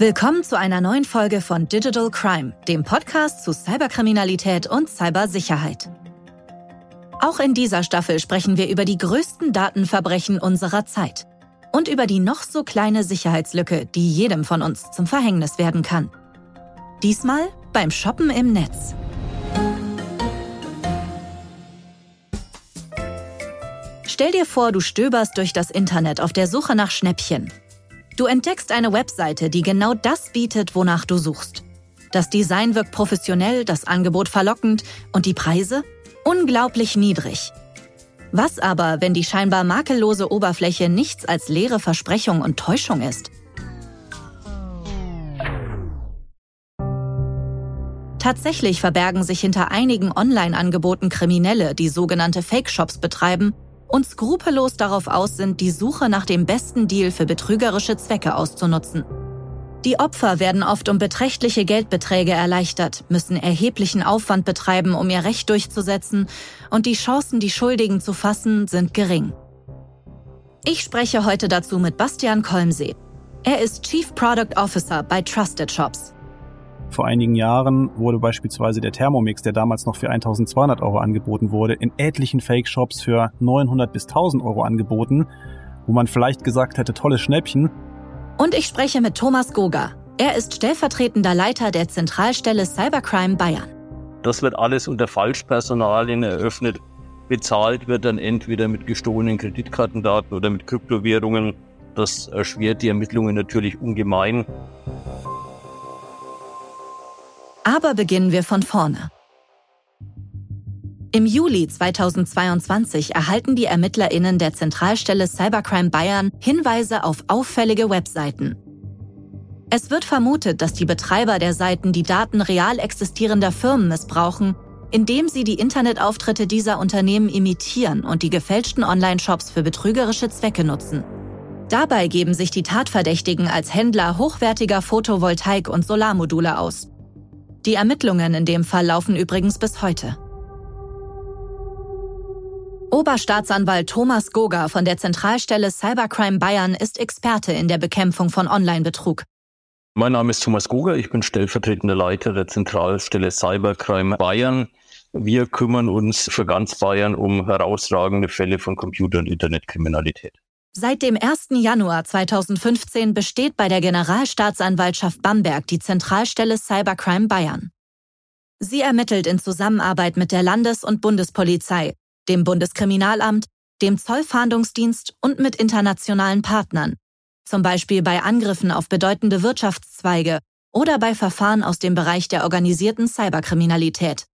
Willkommen zu einer neuen Folge von Digital Crime, dem Podcast zu Cyberkriminalität und Cybersicherheit. Auch in dieser Staffel sprechen wir über die größten Datenverbrechen unserer Zeit und über die noch so kleine Sicherheitslücke, die jedem von uns zum Verhängnis werden kann. Diesmal beim Shoppen im Netz. Stell dir vor, du stöberst durch das Internet auf der Suche nach Schnäppchen. Du entdeckst eine Webseite, die genau das bietet, wonach du suchst. Das Design wirkt professionell, das Angebot verlockend und die Preise? Unglaublich niedrig. Was aber, wenn die scheinbar makellose Oberfläche nichts als leere Versprechung und Täuschung ist? Tatsächlich verbergen sich hinter einigen Online-Angeboten Kriminelle, die sogenannte Fake-Shops betreiben und skrupellos darauf aus sind, die Suche nach dem besten Deal für betrügerische Zwecke auszunutzen. Die Opfer werden oft um beträchtliche Geldbeträge erleichtert, müssen erheblichen Aufwand betreiben, um ihr Recht durchzusetzen, und die Chancen, die Schuldigen zu fassen, sind gering. Ich spreche heute dazu mit Bastian Kolmsee. Er ist Chief Product Officer bei Trusted Shops. Vor einigen Jahren wurde beispielsweise der Thermomix, der damals noch für 1200 Euro angeboten wurde, in etlichen Fake-Shops für 900 bis 1000 Euro angeboten, wo man vielleicht gesagt hätte, tolles Schnäppchen. Und ich spreche mit Thomas Goga. Er ist stellvertretender Leiter der Zentralstelle Cybercrime Bayern. Das wird alles unter Falschpersonalien eröffnet. Bezahlt wird dann entweder mit gestohlenen Kreditkartendaten oder mit Kryptowährungen. Das erschwert die Ermittlungen natürlich ungemein. Aber beginnen wir von vorne. Im Juli 2022 erhalten die ErmittlerInnen der Zentralstelle Cybercrime Bayern Hinweise auf auffällige Webseiten. Es wird vermutet, dass die Betreiber der Seiten die Daten real existierender Firmen missbrauchen, indem sie die Internetauftritte dieser Unternehmen imitieren und die gefälschten Online-Shops für betrügerische Zwecke nutzen. Dabei geben sich die Tatverdächtigen als Händler hochwertiger Photovoltaik- und Solarmodule aus die Ermittlungen in dem Fall laufen übrigens bis heute. Oberstaatsanwalt Thomas Goga von der Zentralstelle Cybercrime Bayern ist Experte in der Bekämpfung von Online-Betrug. Mein Name ist Thomas Goga, ich bin stellvertretender Leiter der Zentralstelle Cybercrime Bayern. Wir kümmern uns für ganz Bayern um herausragende Fälle von Computer- und Internetkriminalität. Seit dem 1. Januar 2015 besteht bei der Generalstaatsanwaltschaft Bamberg die Zentralstelle Cybercrime Bayern. Sie ermittelt in Zusammenarbeit mit der Landes- und Bundespolizei, dem Bundeskriminalamt, dem Zollfahndungsdienst und mit internationalen Partnern, zum Beispiel bei Angriffen auf bedeutende Wirtschaftszweige oder bei Verfahren aus dem Bereich der organisierten Cyberkriminalität.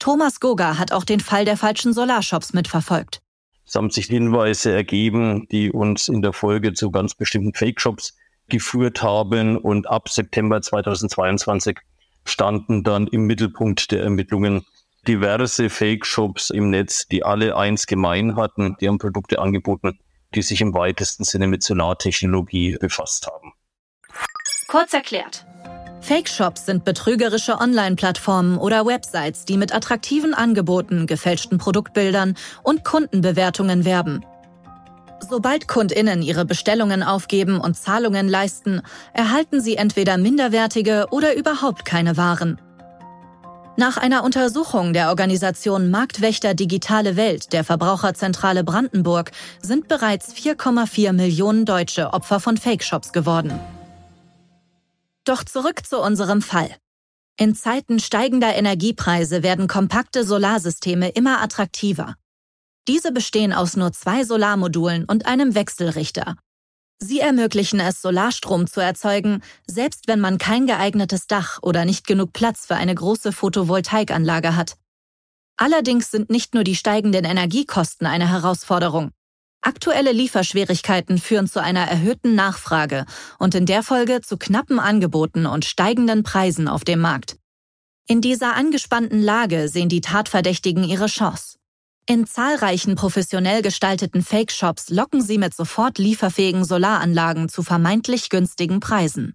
Thomas Goga hat auch den Fall der falschen Solarshops mitverfolgt. Es haben sich Hinweise ergeben, die uns in der Folge zu ganz bestimmten Fake-Shops geführt haben. Und ab September 2022 standen dann im Mittelpunkt der Ermittlungen diverse Fake-Shops im Netz, die alle eins gemein hatten. Die haben Produkte angeboten, die sich im weitesten Sinne mit Solartechnologie befasst haben. Kurz erklärt. Fake-Shops sind betrügerische Online-Plattformen oder Websites, die mit attraktiven Angeboten, gefälschten Produktbildern und Kundenbewertungen werben. Sobald Kundinnen ihre Bestellungen aufgeben und Zahlungen leisten, erhalten sie entweder minderwertige oder überhaupt keine Waren. Nach einer Untersuchung der Organisation Marktwächter Digitale Welt der Verbraucherzentrale Brandenburg sind bereits 4,4 Millionen Deutsche Opfer von Fake-Shops geworden. Doch zurück zu unserem Fall. In Zeiten steigender Energiepreise werden kompakte Solarsysteme immer attraktiver. Diese bestehen aus nur zwei Solarmodulen und einem Wechselrichter. Sie ermöglichen es, Solarstrom zu erzeugen, selbst wenn man kein geeignetes Dach oder nicht genug Platz für eine große Photovoltaikanlage hat. Allerdings sind nicht nur die steigenden Energiekosten eine Herausforderung. Aktuelle Lieferschwierigkeiten führen zu einer erhöhten Nachfrage und in der Folge zu knappen Angeboten und steigenden Preisen auf dem Markt. In dieser angespannten Lage sehen die Tatverdächtigen ihre Chance. In zahlreichen professionell gestalteten Fake-Shops locken sie mit sofort lieferfähigen Solaranlagen zu vermeintlich günstigen Preisen.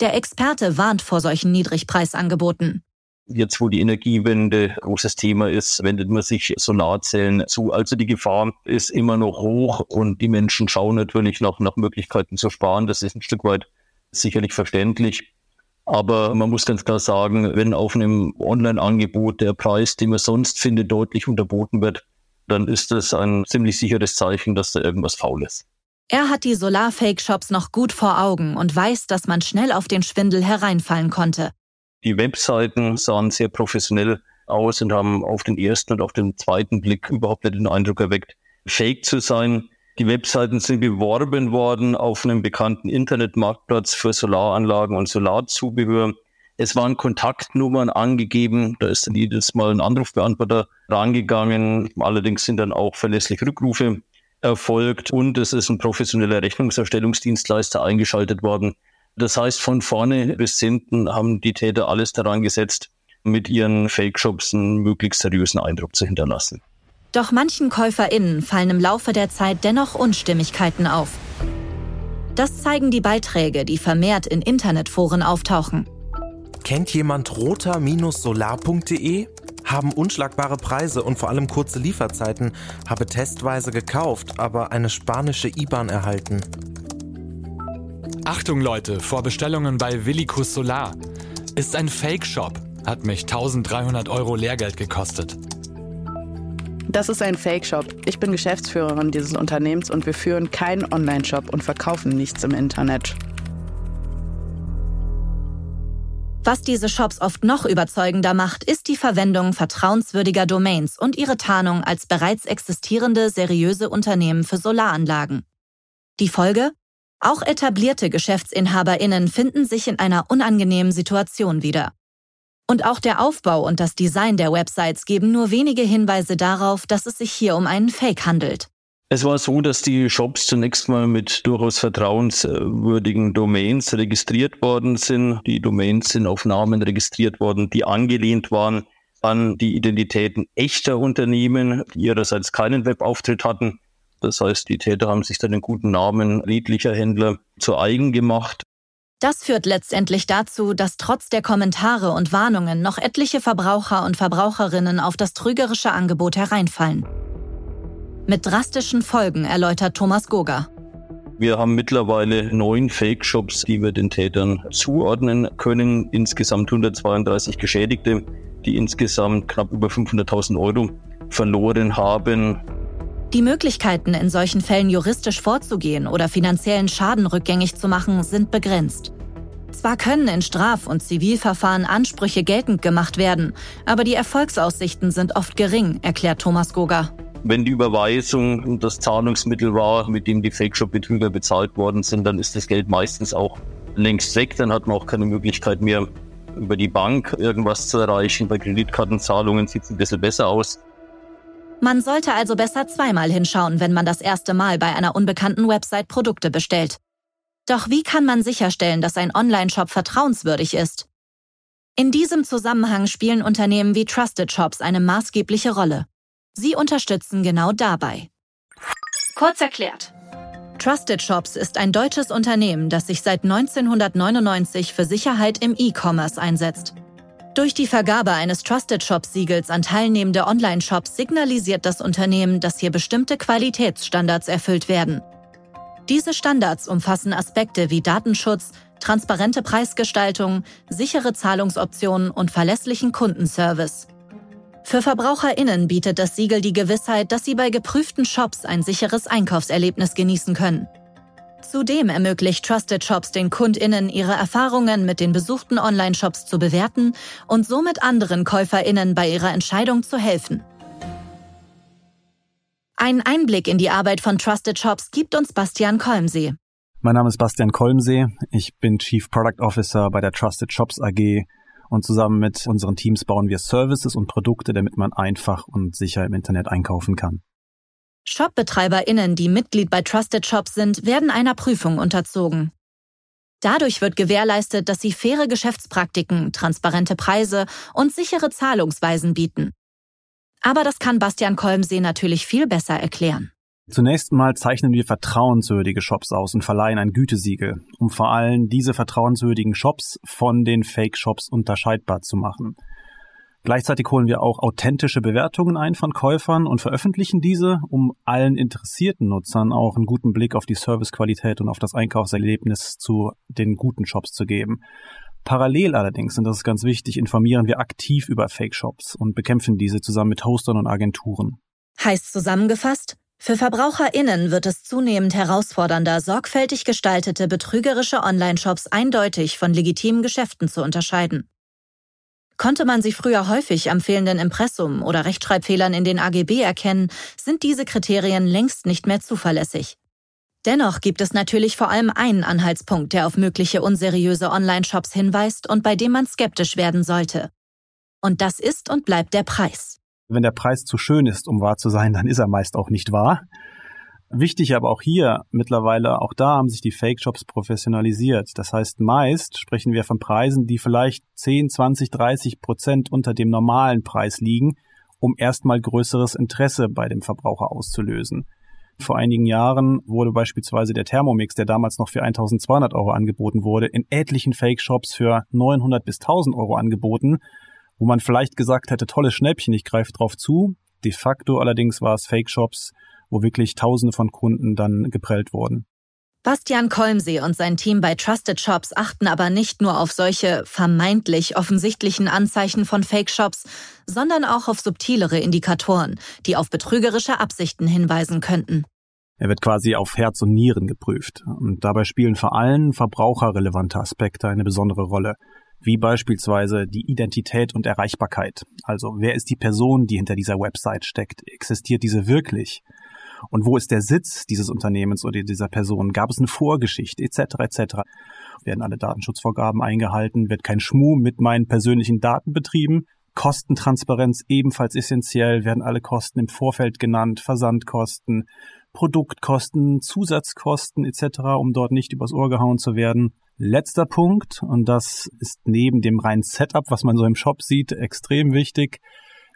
Der Experte warnt vor solchen Niedrigpreisangeboten. Jetzt, wo die Energiewende großes Thema ist, wendet man sich Solarzellen zu. Also die Gefahr ist immer noch hoch und die Menschen schauen natürlich noch nach Möglichkeiten zu sparen. Das ist ein Stück weit sicherlich verständlich. Aber man muss ganz klar sagen, wenn auf einem Online-Angebot der Preis, den man sonst findet, deutlich unterboten wird, dann ist das ein ziemlich sicheres Zeichen, dass da irgendwas faul ist. Er hat die Solar-Fake-Shops noch gut vor Augen und weiß, dass man schnell auf den Schwindel hereinfallen konnte. Die Webseiten sahen sehr professionell aus und haben auf den ersten und auf den zweiten Blick überhaupt nicht den Eindruck erweckt, fake zu sein. Die Webseiten sind beworben worden auf einem bekannten Internetmarktplatz für Solaranlagen und Solarzubehör. Es waren Kontaktnummern angegeben, da ist dann jedes Mal ein Anrufbeantworter rangegangen. Allerdings sind dann auch verlässlich Rückrufe erfolgt und es ist ein professioneller Rechnungserstellungsdienstleister eingeschaltet worden. Das heißt, von vorne bis hinten haben die Täter alles daran gesetzt, mit ihren Fake-Shops einen möglichst seriösen Eindruck zu hinterlassen. Doch manchen KäuferInnen fallen im Laufe der Zeit dennoch Unstimmigkeiten auf. Das zeigen die Beiträge, die vermehrt in Internetforen auftauchen. Kennt jemand rota-solar.de? Haben unschlagbare Preise und vor allem kurze Lieferzeiten, habe testweise gekauft, aber eine spanische IBAN erhalten. Achtung Leute, vor Bestellungen bei Villicus Solar. Ist ein Fake-Shop, hat mich 1300 Euro Lehrgeld gekostet. Das ist ein Fake-Shop. Ich bin Geschäftsführerin dieses Unternehmens und wir führen keinen Online-Shop und verkaufen nichts im Internet. Was diese Shops oft noch überzeugender macht, ist die Verwendung vertrauenswürdiger Domains und ihre Tarnung als bereits existierende seriöse Unternehmen für Solaranlagen. Die Folge? Auch etablierte Geschäftsinhaberinnen finden sich in einer unangenehmen Situation wieder. Und auch der Aufbau und das Design der Websites geben nur wenige Hinweise darauf, dass es sich hier um einen Fake handelt. Es war so, dass die Shops zunächst mal mit durchaus vertrauenswürdigen Domains registriert worden sind. Die Domains sind auf Namen registriert worden, die angelehnt waren an die Identitäten echter Unternehmen, die ihrerseits keinen Webauftritt hatten. Das heißt, die Täter haben sich dann den guten Namen redlicher Händler zu eigen gemacht. Das führt letztendlich dazu, dass trotz der Kommentare und Warnungen noch etliche Verbraucher und Verbraucherinnen auf das trügerische Angebot hereinfallen. Mit drastischen Folgen erläutert Thomas Goga. Wir haben mittlerweile neun Fake-Shops, die wir den Tätern zuordnen können. Insgesamt 132 Geschädigte, die insgesamt knapp über 500.000 Euro verloren haben. Die Möglichkeiten, in solchen Fällen juristisch vorzugehen oder finanziellen Schaden rückgängig zu machen, sind begrenzt. Zwar können in Straf- und Zivilverfahren Ansprüche geltend gemacht werden, aber die Erfolgsaussichten sind oft gering, erklärt Thomas Goga. Wenn die Überweisung das Zahlungsmittel war, mit dem die Fake-Shop-Betrüger bezahlt worden sind, dann ist das Geld meistens auch längst weg. Dann hat man auch keine Möglichkeit mehr, über die Bank irgendwas zu erreichen. Bei Kreditkartenzahlungen sieht es ein bisschen besser aus. Man sollte also besser zweimal hinschauen, wenn man das erste Mal bei einer unbekannten Website Produkte bestellt. Doch wie kann man sicherstellen, dass ein Online-Shop vertrauenswürdig ist? In diesem Zusammenhang spielen Unternehmen wie Trusted Shops eine maßgebliche Rolle. Sie unterstützen genau dabei. Kurz erklärt. Trusted Shops ist ein deutsches Unternehmen, das sich seit 1999 für Sicherheit im E-Commerce einsetzt. Durch die Vergabe eines Trusted Shop-Siegels an teilnehmende Online-Shops signalisiert das Unternehmen, dass hier bestimmte Qualitätsstandards erfüllt werden. Diese Standards umfassen Aspekte wie Datenschutz, transparente Preisgestaltung, sichere Zahlungsoptionen und verlässlichen Kundenservice. Für VerbraucherInnen bietet das Siegel die Gewissheit, dass sie bei geprüften Shops ein sicheres Einkaufserlebnis genießen können. Zudem ermöglicht Trusted Shops den KundInnen ihre Erfahrungen mit den besuchten Online-Shops zu bewerten und somit anderen KäuferInnen bei ihrer Entscheidung zu helfen. Einen Einblick in die Arbeit von Trusted Shops gibt uns Bastian Kolmsee. Mein Name ist Bastian Kolmsee. Ich bin Chief Product Officer bei der Trusted Shops AG und zusammen mit unseren Teams bauen wir Services und Produkte, damit man einfach und sicher im Internet einkaufen kann. Shopbetreiberinnen, die Mitglied bei Trusted Shops sind, werden einer Prüfung unterzogen. Dadurch wird gewährleistet, dass sie faire Geschäftspraktiken, transparente Preise und sichere Zahlungsweisen bieten. Aber das kann Bastian Kolmsee natürlich viel besser erklären. Zunächst mal zeichnen wir vertrauenswürdige Shops aus und verleihen ein Gütesiegel, um vor allem diese vertrauenswürdigen Shops von den Fake-Shops unterscheidbar zu machen. Gleichzeitig holen wir auch authentische Bewertungen ein von Käufern und veröffentlichen diese, um allen interessierten Nutzern auch einen guten Blick auf die Servicequalität und auf das Einkaufserlebnis zu den guten Shops zu geben. Parallel allerdings, und das ist ganz wichtig, informieren wir aktiv über Fake-Shops und bekämpfen diese zusammen mit Hostern und Agenturen. Heißt zusammengefasst, für VerbraucherInnen wird es zunehmend herausfordernder, sorgfältig gestaltete betrügerische Online-Shops eindeutig von legitimen Geschäften zu unterscheiden. Konnte man sie früher häufig am fehlenden Impressum oder Rechtschreibfehlern in den AGB erkennen, sind diese Kriterien längst nicht mehr zuverlässig. Dennoch gibt es natürlich vor allem einen Anhaltspunkt, der auf mögliche unseriöse Online-Shops hinweist und bei dem man skeptisch werden sollte. Und das ist und bleibt der Preis. Wenn der Preis zu schön ist, um wahr zu sein, dann ist er meist auch nicht wahr. Wichtig aber auch hier, mittlerweile, auch da haben sich die Fake-Shops professionalisiert. Das heißt, meist sprechen wir von Preisen, die vielleicht 10, 20, 30 Prozent unter dem normalen Preis liegen, um erstmal größeres Interesse bei dem Verbraucher auszulösen. Vor einigen Jahren wurde beispielsweise der Thermomix, der damals noch für 1200 Euro angeboten wurde, in etlichen Fake-Shops für 900 bis 1000 Euro angeboten, wo man vielleicht gesagt hätte, tolles Schnäppchen, ich greife drauf zu. De facto allerdings war es Fake-Shops, wo wirklich Tausende von Kunden dann geprellt wurden. Bastian Kolmsee und sein Team bei Trusted Shops achten aber nicht nur auf solche vermeintlich offensichtlichen Anzeichen von Fake-Shops, sondern auch auf subtilere Indikatoren, die auf betrügerische Absichten hinweisen könnten. Er wird quasi auf Herz und Nieren geprüft. Und dabei spielen vor allem verbraucherrelevante Aspekte eine besondere Rolle, wie beispielsweise die Identität und Erreichbarkeit. Also wer ist die Person, die hinter dieser Website steckt? Existiert diese wirklich? Und wo ist der Sitz dieses Unternehmens oder dieser Person? Gab es eine Vorgeschichte etc. etc. Werden alle Datenschutzvorgaben eingehalten? Wird kein Schmuh mit meinen persönlichen Daten betrieben? Kostentransparenz ebenfalls essentiell, werden alle Kosten im Vorfeld genannt, Versandkosten, Produktkosten, Zusatzkosten etc., um dort nicht übers Ohr gehauen zu werden. Letzter Punkt, und das ist neben dem reinen Setup, was man so im Shop sieht, extrem wichtig,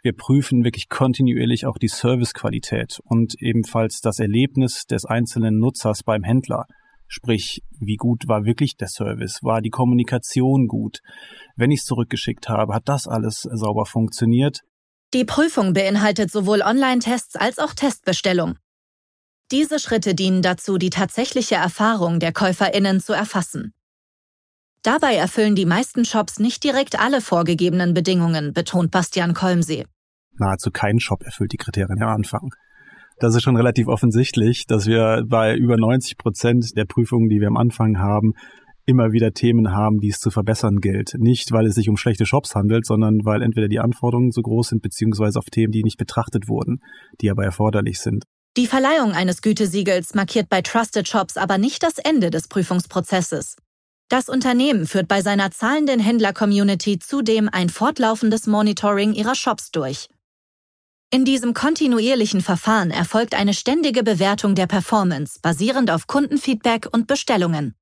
wir prüfen wirklich kontinuierlich auch die Servicequalität und ebenfalls das Erlebnis des einzelnen Nutzers beim Händler. Sprich, wie gut war wirklich der Service? War die Kommunikation gut? Wenn ich es zurückgeschickt habe, hat das alles sauber funktioniert? Die Prüfung beinhaltet sowohl Online-Tests als auch Testbestellung. Diese Schritte dienen dazu, die tatsächliche Erfahrung der Käuferinnen zu erfassen. Dabei erfüllen die meisten Shops nicht direkt alle vorgegebenen Bedingungen, betont Bastian Kolmsee nahezu kein Shop erfüllt die Kriterien am Anfang. Das ist schon relativ offensichtlich, dass wir bei über 90 Prozent der Prüfungen, die wir am Anfang haben, immer wieder Themen haben, die es zu verbessern gilt. Nicht, weil es sich um schlechte Shops handelt, sondern weil entweder die Anforderungen so groß sind, beziehungsweise auf Themen, die nicht betrachtet wurden, die aber erforderlich sind. Die Verleihung eines Gütesiegels markiert bei Trusted Shops aber nicht das Ende des Prüfungsprozesses. Das Unternehmen führt bei seiner zahlenden Händler-Community zudem ein fortlaufendes Monitoring ihrer Shops durch. In diesem kontinuierlichen Verfahren erfolgt eine ständige Bewertung der Performance basierend auf Kundenfeedback und Bestellungen.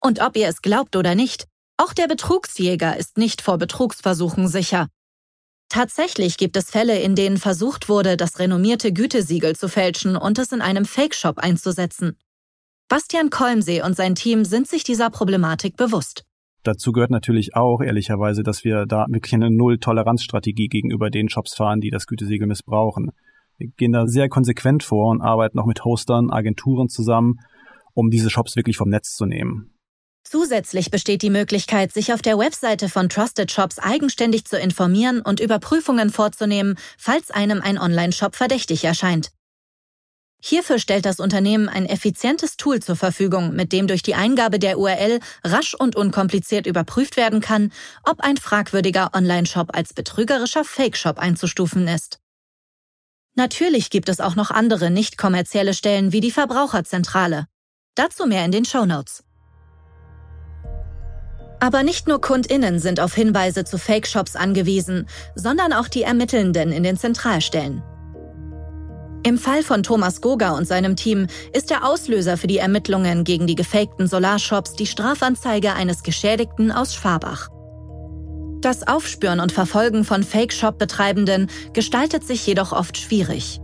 Und ob ihr es glaubt oder nicht, auch der Betrugsjäger ist nicht vor Betrugsversuchen sicher. Tatsächlich gibt es Fälle, in denen versucht wurde, das renommierte Gütesiegel zu fälschen und es in einem Fake-Shop einzusetzen. Bastian Kolmsee und sein Team sind sich dieser Problematik bewusst. Dazu gehört natürlich auch, ehrlicherweise, dass wir da wirklich eine Null-Toleranz-Strategie gegenüber den Shops fahren, die das Gütesiegel missbrauchen. Wir gehen da sehr konsequent vor und arbeiten auch mit Hostern, Agenturen zusammen, um diese Shops wirklich vom Netz zu nehmen. Zusätzlich besteht die Möglichkeit, sich auf der Webseite von Trusted Shops eigenständig zu informieren und Überprüfungen vorzunehmen, falls einem ein Online-Shop verdächtig erscheint. Hierfür stellt das Unternehmen ein effizientes Tool zur Verfügung, mit dem durch die Eingabe der URL rasch und unkompliziert überprüft werden kann, ob ein fragwürdiger Online-Shop als betrügerischer Fake-Shop einzustufen ist. Natürlich gibt es auch noch andere nicht kommerzielle Stellen wie die Verbraucherzentrale. Dazu mehr in den Show Notes. Aber nicht nur KundInnen sind auf Hinweise zu Fake-Shops angewiesen, sondern auch die Ermittelnden in den Zentralstellen. Im Fall von Thomas Goga und seinem Team ist der Auslöser für die Ermittlungen gegen die gefakten Solarshops die Strafanzeige eines Geschädigten aus Schwabach. Das Aufspüren und Verfolgen von Fake-Shop-Betreibenden gestaltet sich jedoch oft schwierig.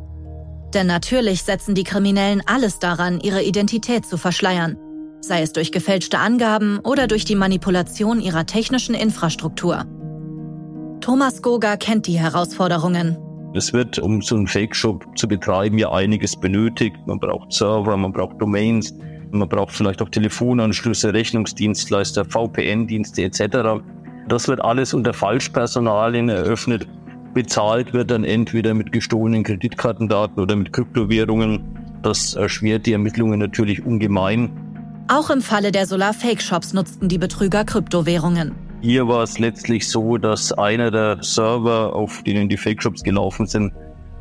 Denn natürlich setzen die Kriminellen alles daran, ihre Identität zu verschleiern, sei es durch gefälschte Angaben oder durch die Manipulation ihrer technischen Infrastruktur. Thomas Goga kennt die Herausforderungen. Es wird, um so einen Fake-Shop zu betreiben, ja einiges benötigt. Man braucht Server, man braucht Domains, man braucht vielleicht auch Telefonanschlüsse, Rechnungsdienstleister, VPN-Dienste etc. Das wird alles unter Falschpersonalien eröffnet. Bezahlt wird dann entweder mit gestohlenen Kreditkartendaten oder mit Kryptowährungen. Das erschwert die Ermittlungen natürlich ungemein. Auch im Falle der Solar-Fake-Shops nutzten die Betrüger Kryptowährungen. Hier war es letztlich so, dass einer der Server, auf denen die Fake-Shops gelaufen sind,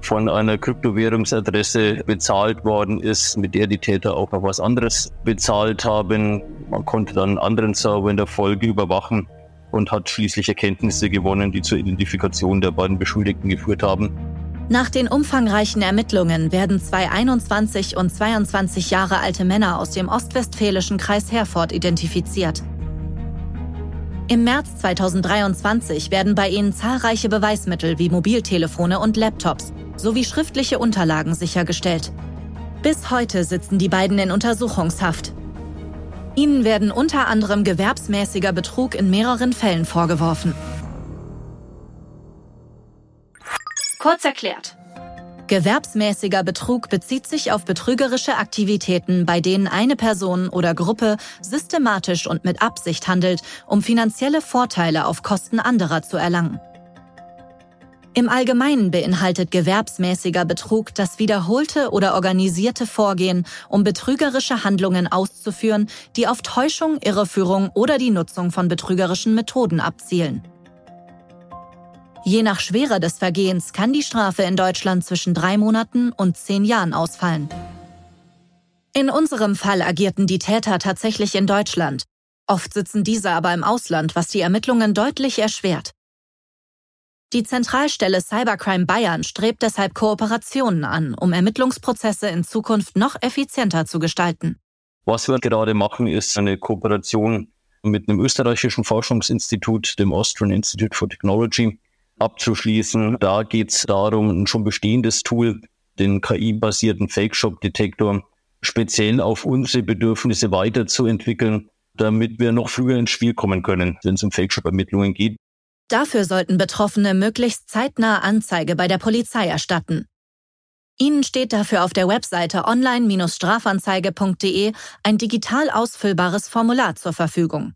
von einer Kryptowährungsadresse bezahlt worden ist, mit der die Täter auch noch was anderes bezahlt haben. Man konnte dann einen anderen Server in der Folge überwachen und hat schließlich Erkenntnisse gewonnen, die zur Identifikation der beiden Beschuldigten geführt haben. Nach den umfangreichen Ermittlungen werden zwei 21 und 22 Jahre alte Männer aus dem ostwestfälischen Kreis Herford identifiziert. Im März 2023 werden bei ihnen zahlreiche Beweismittel wie Mobiltelefone und Laptops sowie schriftliche Unterlagen sichergestellt. Bis heute sitzen die beiden in Untersuchungshaft. Ihnen werden unter anderem gewerbsmäßiger Betrug in mehreren Fällen vorgeworfen. Kurz erklärt. Gewerbsmäßiger Betrug bezieht sich auf betrügerische Aktivitäten, bei denen eine Person oder Gruppe systematisch und mit Absicht handelt, um finanzielle Vorteile auf Kosten anderer zu erlangen. Im Allgemeinen beinhaltet gewerbsmäßiger Betrug das wiederholte oder organisierte Vorgehen, um betrügerische Handlungen auszuführen, die auf Täuschung, Irreführung oder die Nutzung von betrügerischen Methoden abzielen. Je nach Schwere des Vergehens kann die Strafe in Deutschland zwischen drei Monaten und zehn Jahren ausfallen. In unserem Fall agierten die Täter tatsächlich in Deutschland. Oft sitzen diese aber im Ausland, was die Ermittlungen deutlich erschwert. Die Zentralstelle Cybercrime Bayern strebt deshalb Kooperationen an, um Ermittlungsprozesse in Zukunft noch effizienter zu gestalten. Was wir gerade machen, ist eine Kooperation mit einem österreichischen Forschungsinstitut, dem Austrian Institute for Technology, abzuschließen. Da geht es darum, ein schon bestehendes Tool, den KI-basierten Fake-Shop-Detektor, speziell auf unsere Bedürfnisse weiterzuentwickeln, damit wir noch früher ins Spiel kommen können, wenn es um Fake-Shop-Ermittlungen geht. Dafür sollten Betroffene möglichst zeitnah Anzeige bei der Polizei erstatten. Ihnen steht dafür auf der Webseite online-strafanzeige.de ein digital ausfüllbares Formular zur Verfügung.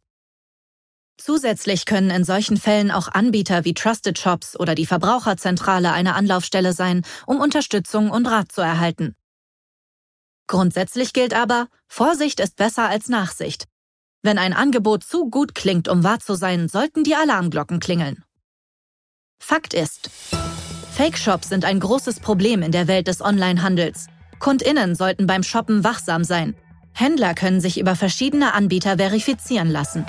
Zusätzlich können in solchen Fällen auch Anbieter wie Trusted Shops oder die Verbraucherzentrale eine Anlaufstelle sein, um Unterstützung und Rat zu erhalten. Grundsätzlich gilt aber, Vorsicht ist besser als Nachsicht. Wenn ein Angebot zu gut klingt, um wahr zu sein, sollten die Alarmglocken klingeln. Fakt ist, Fake-Shops sind ein großes Problem in der Welt des Onlinehandels. Kundinnen sollten beim Shoppen wachsam sein. Händler können sich über verschiedene Anbieter verifizieren lassen.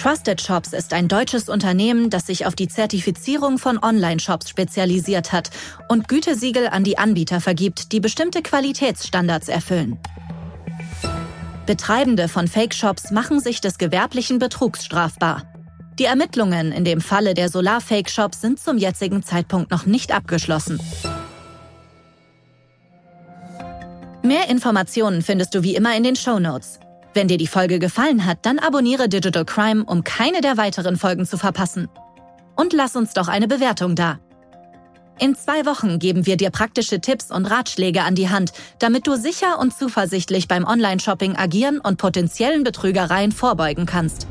Trusted Shops ist ein deutsches Unternehmen, das sich auf die Zertifizierung von Online-Shops spezialisiert hat und Gütesiegel an die Anbieter vergibt, die bestimmte Qualitätsstandards erfüllen. Betreibende von Fake-Shops machen sich des gewerblichen Betrugs strafbar. Die Ermittlungen in dem Falle der Solar-Fake-Shops sind zum jetzigen Zeitpunkt noch nicht abgeschlossen. Mehr Informationen findest du wie immer in den Show Notes. Wenn dir die Folge gefallen hat, dann abonniere Digital Crime, um keine der weiteren Folgen zu verpassen. Und lass uns doch eine Bewertung da. In zwei Wochen geben wir dir praktische Tipps und Ratschläge an die Hand, damit du sicher und zuversichtlich beim Online-Shopping agieren und potenziellen Betrügereien vorbeugen kannst.